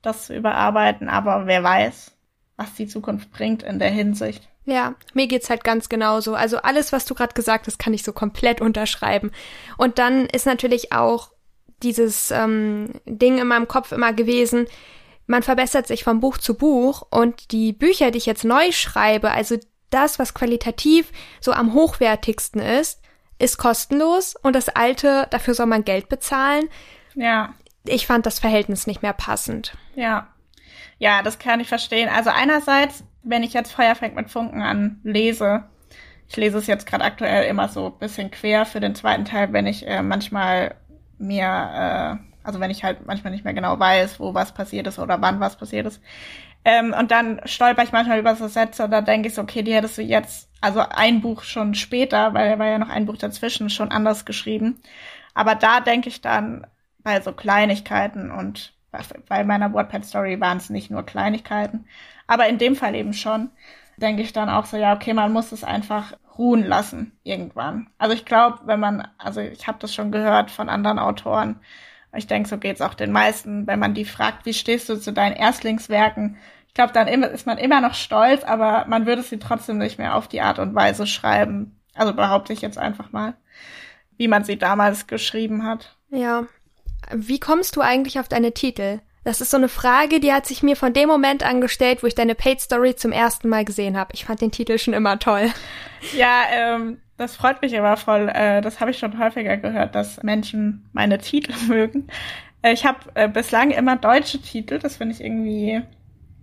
das zu überarbeiten, aber wer weiß, was die Zukunft bringt in der Hinsicht. Ja, mir geht's halt ganz genauso. Also alles, was du gerade gesagt hast, kann ich so komplett unterschreiben. Und dann ist natürlich auch dieses ähm, Ding in meinem Kopf immer gewesen, man verbessert sich von Buch zu Buch und die Bücher, die ich jetzt neu schreibe, also das, was qualitativ so am hochwertigsten ist, ist kostenlos und das alte, dafür soll man Geld bezahlen. Ja. Ich fand das Verhältnis nicht mehr passend. Ja. Ja, das kann ich verstehen. Also einerseits, wenn ich jetzt Feuer fängt mit Funken an lese, ich lese es jetzt gerade aktuell immer so ein bisschen quer für den zweiten Teil, wenn ich äh, manchmal mir äh, also wenn ich halt manchmal nicht mehr genau weiß, wo was passiert ist oder wann was passiert ist. Ähm, und dann stolper ich manchmal über so Sätze und da denke ich so, okay, die hättest du jetzt, also ein Buch schon später, weil da war ja noch ein Buch dazwischen, schon anders geschrieben. Aber da denke ich dann bei so Kleinigkeiten und bei meiner WordPad-Story waren es nicht nur Kleinigkeiten, aber in dem Fall eben schon, denke ich dann auch so, ja, okay, man muss es einfach ruhen lassen irgendwann. Also ich glaube, wenn man, also ich habe das schon gehört von anderen Autoren, ich denke, so geht's auch den meisten, wenn man die fragt, wie stehst du zu deinen Erstlingswerken? Ich glaube, dann ist man immer noch stolz, aber man würde sie trotzdem nicht mehr auf die Art und Weise schreiben. Also behaupte ich jetzt einfach mal, wie man sie damals geschrieben hat. Ja. Wie kommst du eigentlich auf deine Titel? Das ist so eine Frage, die hat sich mir von dem Moment angestellt, wo ich deine Paid Story zum ersten Mal gesehen habe. Ich fand den Titel schon immer toll. Ja, ähm, das freut mich aber voll. Äh, das habe ich schon häufiger gehört, dass Menschen meine Titel mögen. Äh, ich habe äh, bislang immer deutsche Titel. Das finde ich irgendwie.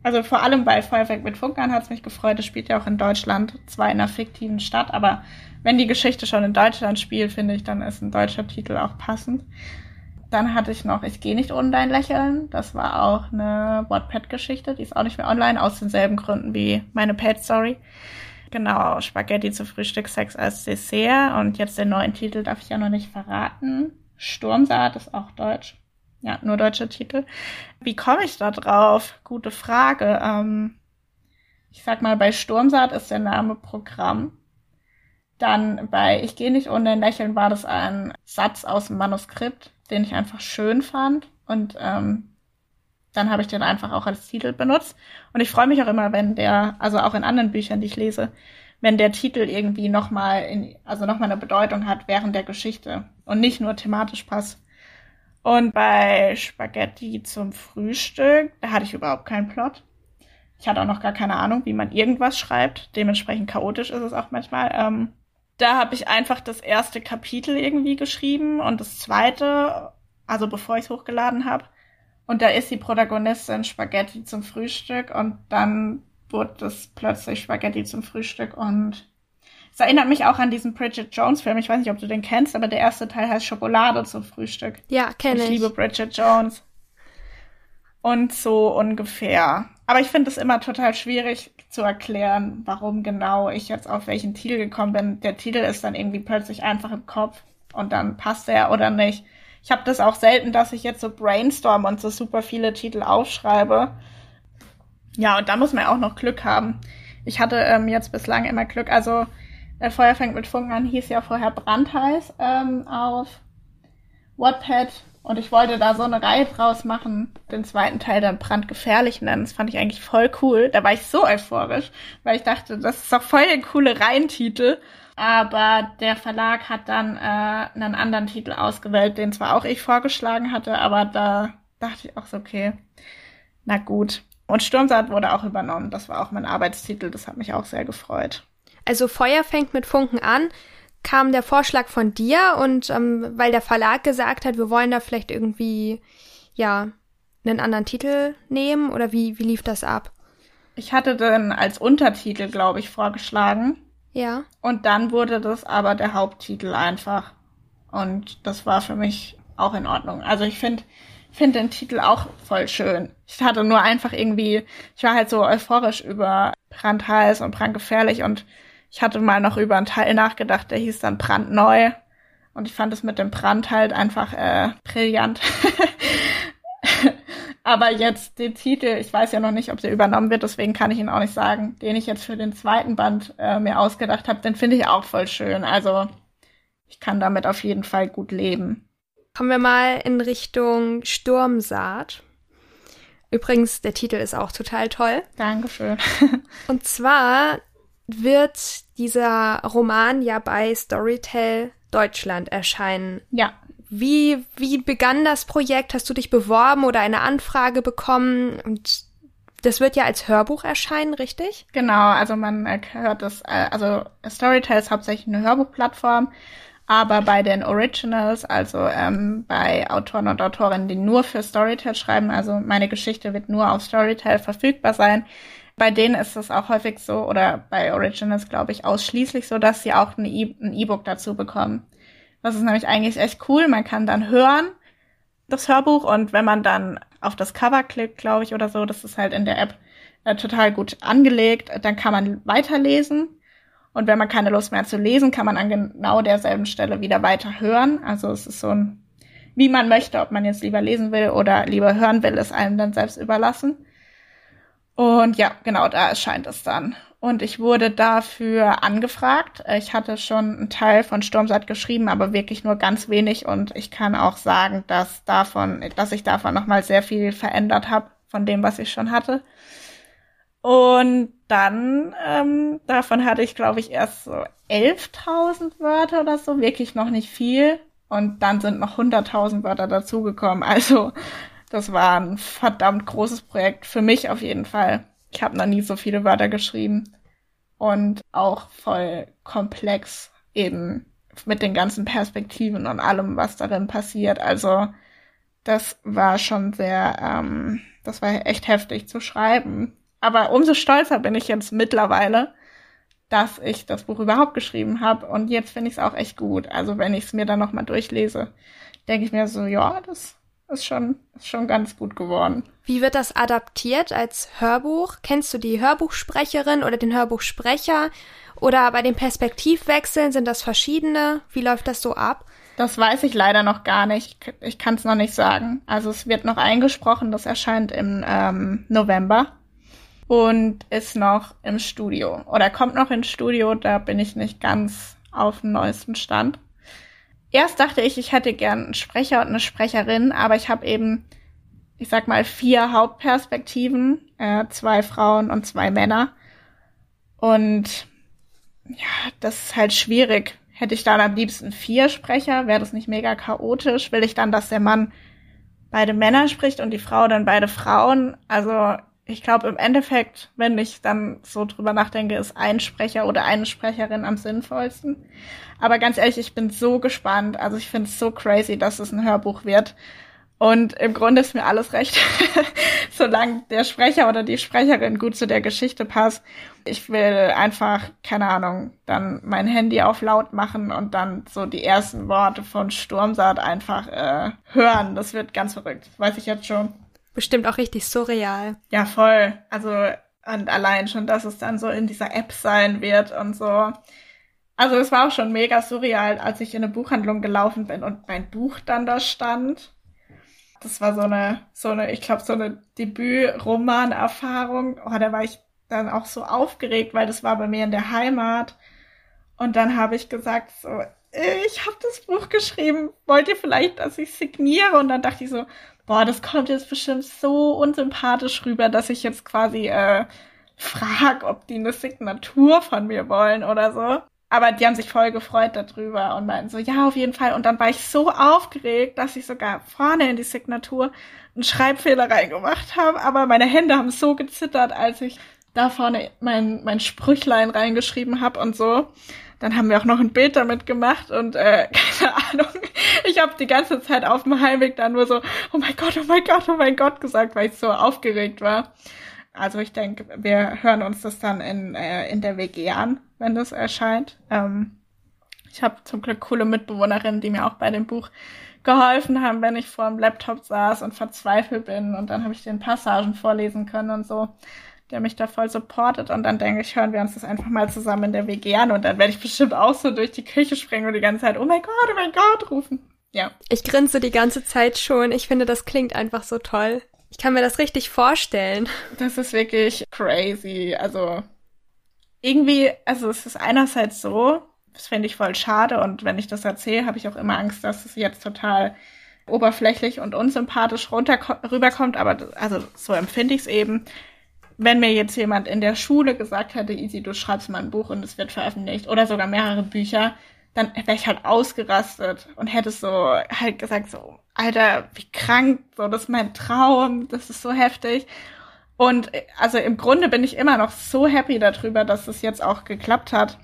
Also vor allem bei Feuerwerk mit Funkern hat es mich gefreut. Es spielt ja auch in Deutschland, zwar in einer fiktiven Stadt, aber wenn die Geschichte schon in Deutschland spielt, finde ich, dann ist ein deutscher Titel auch passend. Dann hatte ich noch Ich gehe nicht ohne dein Lächeln. Das war auch eine Wattpad-Geschichte. Die ist auch nicht mehr online, aus denselben Gründen wie meine Pad-Story. Genau, Spaghetti zu Frühstück, Sex als Dessert. Und jetzt den neuen Titel darf ich ja noch nicht verraten. Sturmsaat ist auch deutsch. Ja, nur deutscher Titel. Wie komme ich da drauf? Gute Frage. Ähm, ich sag mal, bei Sturmsaat ist der Name Programm. Dann bei Ich gehe nicht ohne Lächeln war das ein Satz aus dem Manuskript, den ich einfach schön fand. Und ähm, dann habe ich den einfach auch als Titel benutzt. Und ich freue mich auch immer, wenn der, also auch in anderen Büchern, die ich lese, wenn der Titel irgendwie nochmal in, also nochmal eine Bedeutung hat während der Geschichte und nicht nur thematisch passt. Und bei Spaghetti zum Frühstück, da hatte ich überhaupt keinen Plot. Ich hatte auch noch gar keine Ahnung, wie man irgendwas schreibt. Dementsprechend chaotisch ist es auch manchmal. Ähm, da habe ich einfach das erste Kapitel irgendwie geschrieben und das zweite, also bevor ich es hochgeladen habe. Und da ist die Protagonistin Spaghetti zum Frühstück und dann wurde das plötzlich Spaghetti zum Frühstück und es erinnert mich auch an diesen Bridget Jones Film. Ich weiß nicht, ob du den kennst, aber der erste Teil heißt Schokolade zum Frühstück. Ja, kenne ich. Ich liebe Bridget Jones. Und so ungefähr. Aber ich finde es immer total schwierig zu erklären, warum genau ich jetzt auf welchen Titel gekommen bin. Der Titel ist dann irgendwie plötzlich einfach im Kopf und dann passt er oder nicht. Ich habe das auch selten, dass ich jetzt so brainstorm und so super viele Titel aufschreibe. Ja, und da muss man auch noch Glück haben. Ich hatte ähm, jetzt bislang immer Glück. Also äh, Feuer fängt mit Funken an, hieß ja vorher Brandheiß ähm, auf Wattpad. Und ich wollte da so eine Reihe draus machen, den zweiten Teil dann brandgefährlich nennen. Das fand ich eigentlich voll cool. Da war ich so euphorisch, weil ich dachte, das ist doch voll der coole Reihentitel. Aber der Verlag hat dann äh, einen anderen Titel ausgewählt, den zwar auch ich vorgeschlagen hatte, aber da dachte ich auch so, okay, na gut. Und Sturmsaat wurde auch übernommen. Das war auch mein Arbeitstitel. Das hat mich auch sehr gefreut. Also Feuer fängt mit Funken an. Kam der Vorschlag von dir und ähm, weil der Verlag gesagt hat, wir wollen da vielleicht irgendwie ja einen anderen Titel nehmen oder wie wie lief das ab? Ich hatte den als Untertitel, glaube ich, vorgeschlagen. Ja. Und dann wurde das aber der Haupttitel einfach. Und das war für mich auch in Ordnung. Also ich finde finde den Titel auch voll schön. Ich hatte nur einfach irgendwie, ich war halt so euphorisch über Brandheiß und Brandgefährlich und ich hatte mal noch über einen Teil nachgedacht, der hieß dann Brandneu. Und ich fand es mit dem Brand halt einfach äh, brillant. Aber jetzt den Titel, ich weiß ja noch nicht, ob der übernommen wird, deswegen kann ich ihn auch nicht sagen, den ich jetzt für den zweiten Band äh, mir ausgedacht habe, den finde ich auch voll schön. Also ich kann damit auf jeden Fall gut leben. Kommen wir mal in Richtung Sturmsaat. Übrigens, der Titel ist auch total toll. Dankeschön. Und zwar wird dieser Roman ja bei Storytel Deutschland erscheinen. Ja. Wie, wie begann das Projekt? Hast du dich beworben oder eine Anfrage bekommen? Und das wird ja als Hörbuch erscheinen, richtig? Genau, also man hört das, äh, also Storytel ist hauptsächlich eine Hörbuchplattform aber bei den Originals, also ähm, bei Autoren und Autorinnen, die nur für Storytel schreiben, also meine Geschichte wird nur auf Storytel verfügbar sein, bei denen ist es auch häufig so, oder bei Originals glaube ich ausschließlich so, dass sie auch e ein E-Book dazu bekommen. Das ist nämlich eigentlich echt cool. Man kann dann hören, das Hörbuch, und wenn man dann auf das Cover klickt, glaube ich, oder so, das ist halt in der App äh, total gut angelegt, dann kann man weiterlesen und wenn man keine Lust mehr zu lesen, kann man an genau derselben Stelle wieder weiter hören. Also es ist so ein, wie man möchte, ob man jetzt lieber lesen will oder lieber hören will, ist einem dann selbst überlassen. Und ja, genau, da erscheint es dann. Und ich wurde dafür angefragt. Ich hatte schon einen Teil von Sturmsaat geschrieben, aber wirklich nur ganz wenig. Und ich kann auch sagen, dass davon, dass ich davon nochmal sehr viel verändert habe von dem, was ich schon hatte. Und dann, ähm, davon hatte ich, glaube ich, erst so 11.000 Wörter oder so, wirklich noch nicht viel. Und dann sind noch 100.000 Wörter dazugekommen. Also das war ein verdammt großes Projekt, für mich auf jeden Fall. Ich habe noch nie so viele Wörter geschrieben. Und auch voll komplex, eben mit den ganzen Perspektiven und allem, was darin passiert. Also das war schon sehr, ähm, das war echt heftig zu schreiben. Aber umso stolzer bin ich jetzt mittlerweile, dass ich das Buch überhaupt geschrieben habe. Und jetzt finde ich es auch echt gut. Also wenn ich es mir dann nochmal durchlese, denke ich mir so, ja, das ist schon, ist schon ganz gut geworden. Wie wird das adaptiert als Hörbuch? Kennst du die Hörbuchsprecherin oder den Hörbuchsprecher? Oder bei den Perspektivwechseln sind das verschiedene? Wie läuft das so ab? Das weiß ich leider noch gar nicht. Ich kann es noch nicht sagen. Also es wird noch eingesprochen. Das erscheint im ähm, November und ist noch im Studio oder kommt noch ins Studio. Da bin ich nicht ganz auf dem neuesten Stand. Erst dachte ich, ich hätte gern einen Sprecher und eine Sprecherin, aber ich habe eben ich sag mal, vier Hauptperspektiven, äh, zwei Frauen und zwei Männer. Und ja, das ist halt schwierig. Hätte ich dann am liebsten vier Sprecher, wäre das nicht mega chaotisch. Will ich dann, dass der Mann beide Männer spricht und die Frau dann beide Frauen? Also ich glaube im Endeffekt, wenn ich dann so drüber nachdenke, ist ein Sprecher oder eine Sprecherin am sinnvollsten. Aber ganz ehrlich, ich bin so gespannt. Also ich finde es so crazy, dass es ein Hörbuch wird. Und im Grunde ist mir alles recht, solange der Sprecher oder die Sprecherin gut zu der Geschichte passt. Ich will einfach, keine Ahnung, dann mein Handy auf laut machen und dann so die ersten Worte von Sturmsaat einfach äh, hören. Das wird ganz verrückt, das weiß ich jetzt schon. Bestimmt auch richtig surreal. Ja, voll. Also, und allein schon, dass es dann so in dieser App sein wird und so. Also es war auch schon mega surreal, als ich in eine Buchhandlung gelaufen bin und mein Buch dann da stand das war so eine, so eine, ich glaube, so eine Debüt-Roman-Erfahrung. Oh, da war ich dann auch so aufgeregt, weil das war bei mir in der Heimat. Und dann habe ich gesagt, so, ich habe das Buch geschrieben, wollt ihr vielleicht, dass ich signiere? Und dann dachte ich so, boah, das kommt jetzt bestimmt so unsympathisch rüber, dass ich jetzt quasi äh, frag, ob die eine Signatur von mir wollen oder so. Aber die haben sich voll gefreut darüber und meinten so, ja, auf jeden Fall. Und dann war ich so aufgeregt, dass ich sogar vorne in die Signatur einen Schreibfehler reingemacht habe. Aber meine Hände haben so gezittert, als ich da vorne mein, mein Sprüchlein reingeschrieben habe und so. Dann haben wir auch noch ein Bild damit gemacht und äh, keine Ahnung. Ich habe die ganze Zeit auf dem Heimweg dann nur so, oh mein Gott, oh mein Gott, oh mein Gott gesagt, weil ich so aufgeregt war. Also ich denke, wir hören uns das dann in, äh, in der WG an, wenn das erscheint. Ähm, ich habe zum Glück coole Mitbewohnerinnen, die mir auch bei dem Buch geholfen haben, wenn ich vor dem Laptop saß und verzweifelt bin. Und dann habe ich den Passagen vorlesen können und so, der mich da voll supportet. Und dann denke ich, hören wir uns das einfach mal zusammen in der WG an. Und dann werde ich bestimmt auch so durch die Küche springen und die ganze Zeit, oh mein Gott, oh mein Gott, rufen. Ja. Ich grinse die ganze Zeit schon. Ich finde, das klingt einfach so toll. Ich kann mir das richtig vorstellen. Das ist wirklich crazy. Also irgendwie, also es ist einerseits so, das finde ich voll schade und wenn ich das erzähle, habe ich auch immer Angst, dass es jetzt total oberflächlich und unsympathisch runter rüberkommt, aber also so empfinde ich es eben. Wenn mir jetzt jemand in der Schule gesagt hätte, Easy, du schreibst mal ein Buch und es wird veröffentlicht oder sogar mehrere Bücher, dann wäre ich halt ausgerastet und hätte so halt gesagt, so, Alter, wie krank, so, das ist mein Traum, das ist so heftig. Und also im Grunde bin ich immer noch so happy darüber, dass es jetzt auch geklappt hat.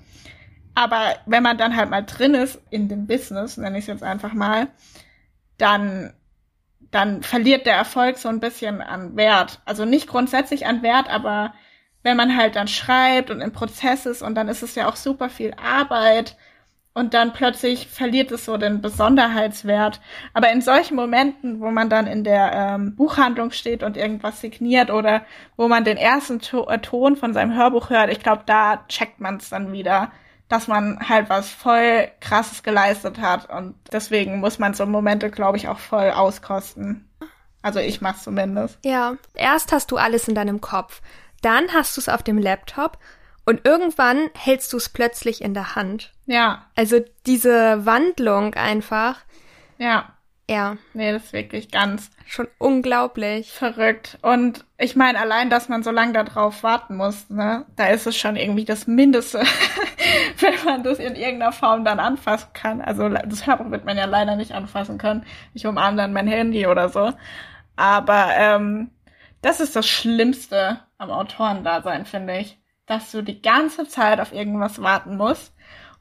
Aber wenn man dann halt mal drin ist in dem Business, nenne ich es jetzt einfach mal, dann, dann verliert der Erfolg so ein bisschen an Wert. Also nicht grundsätzlich an Wert, aber wenn man halt dann schreibt und im Prozess ist und dann ist es ja auch super viel Arbeit und dann plötzlich verliert es so den Besonderheitswert. Aber in solchen Momenten, wo man dann in der ähm, Buchhandlung steht und irgendwas signiert oder wo man den ersten to äh, Ton von seinem Hörbuch hört, ich glaube, da checkt man es dann wieder, dass man halt was voll krasses geleistet hat. Und deswegen muss man so Momente, glaube ich, auch voll auskosten. Also ich mach's zumindest. Ja, erst hast du alles in deinem Kopf, dann hast du es auf dem Laptop und irgendwann hältst du es plötzlich in der Hand. Ja. Also diese Wandlung einfach. Ja. Ja. Nee, das ist wirklich ganz. Schon unglaublich. Verrückt. Und ich meine, allein, dass man so lange darauf warten muss, ne, da ist es schon irgendwie das Mindeste, wenn man das in irgendeiner Form dann anfassen kann. Also das Hörbuch wird man ja leider nicht anfassen können. Ich umarme dann mein Handy oder so. Aber ähm, das ist das Schlimmste am Autorendasein, finde ich dass du die ganze Zeit auf irgendwas warten musst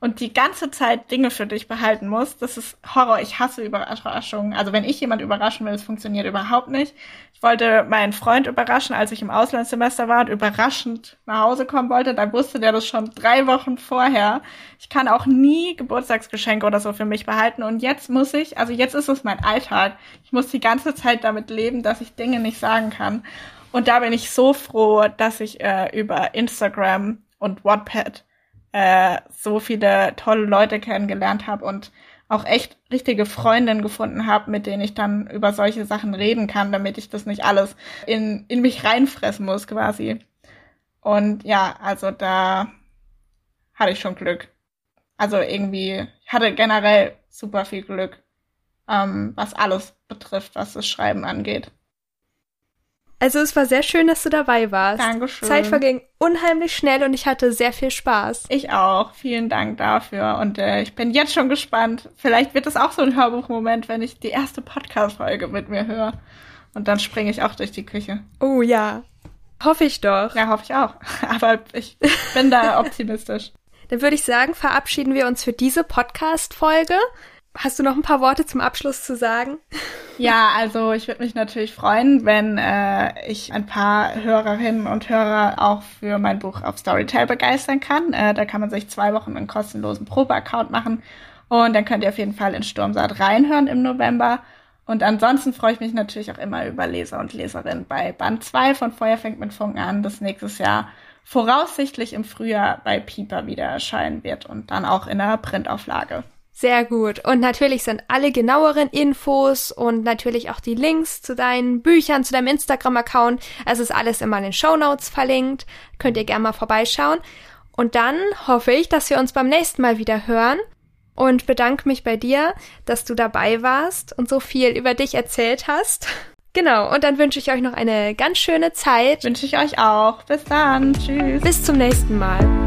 und die ganze Zeit Dinge für dich behalten musst. Das ist Horror. Ich hasse Überraschungen. Also wenn ich jemand überraschen will, es funktioniert überhaupt nicht. Ich wollte meinen Freund überraschen, als ich im Auslandssemester war und überraschend nach Hause kommen wollte. Da wusste der das schon drei Wochen vorher. Ich kann auch nie Geburtstagsgeschenke oder so für mich behalten. Und jetzt muss ich, also jetzt ist es mein Alltag. Ich muss die ganze Zeit damit leben, dass ich Dinge nicht sagen kann. Und da bin ich so froh, dass ich äh, über Instagram und Wattpad äh, so viele tolle Leute kennengelernt habe und auch echt richtige Freundinnen gefunden habe, mit denen ich dann über solche Sachen reden kann, damit ich das nicht alles in, in mich reinfressen muss quasi. Und ja, also da hatte ich schon Glück. Also irgendwie, ich hatte generell super viel Glück, ähm, was alles betrifft, was das Schreiben angeht. Also es war sehr schön, dass du dabei warst. Dankeschön. Zeit verging unheimlich schnell und ich hatte sehr viel Spaß. Ich auch. Vielen Dank dafür. Und äh, ich bin jetzt schon gespannt. Vielleicht wird es auch so ein Hörbuchmoment, wenn ich die erste Podcast-Folge mit mir höre. Und dann springe ich auch durch die Küche. Oh ja. Hoffe ich doch. Ja, hoffe ich auch. Aber ich bin da optimistisch. Dann würde ich sagen, verabschieden wir uns für diese Podcast-Folge. Hast du noch ein paar Worte zum Abschluss zu sagen? Ja, also ich würde mich natürlich freuen, wenn äh, ich ein paar Hörerinnen und Hörer auch für mein Buch auf Storytel begeistern kann. Äh, da kann man sich zwei Wochen einen kostenlosen Probeaccount machen und dann könnt ihr auf jeden Fall in Sturmsaat reinhören im November. Und ansonsten freue ich mich natürlich auch immer über Leser und Leserinnen bei Band 2 von Feuer fängt mit Funken an, das nächstes Jahr voraussichtlich im Frühjahr bei Pieper wieder erscheinen wird und dann auch in der Printauflage. Sehr gut. Und natürlich sind alle genaueren Infos und natürlich auch die Links zu deinen Büchern, zu deinem Instagram-Account. Es ist alles immer in den Show Notes verlinkt. Könnt ihr gerne mal vorbeischauen. Und dann hoffe ich, dass wir uns beim nächsten Mal wieder hören und bedanke mich bei dir, dass du dabei warst und so viel über dich erzählt hast. Genau, und dann wünsche ich euch noch eine ganz schöne Zeit. Wünsche ich euch auch. Bis dann. Tschüss. Bis zum nächsten Mal.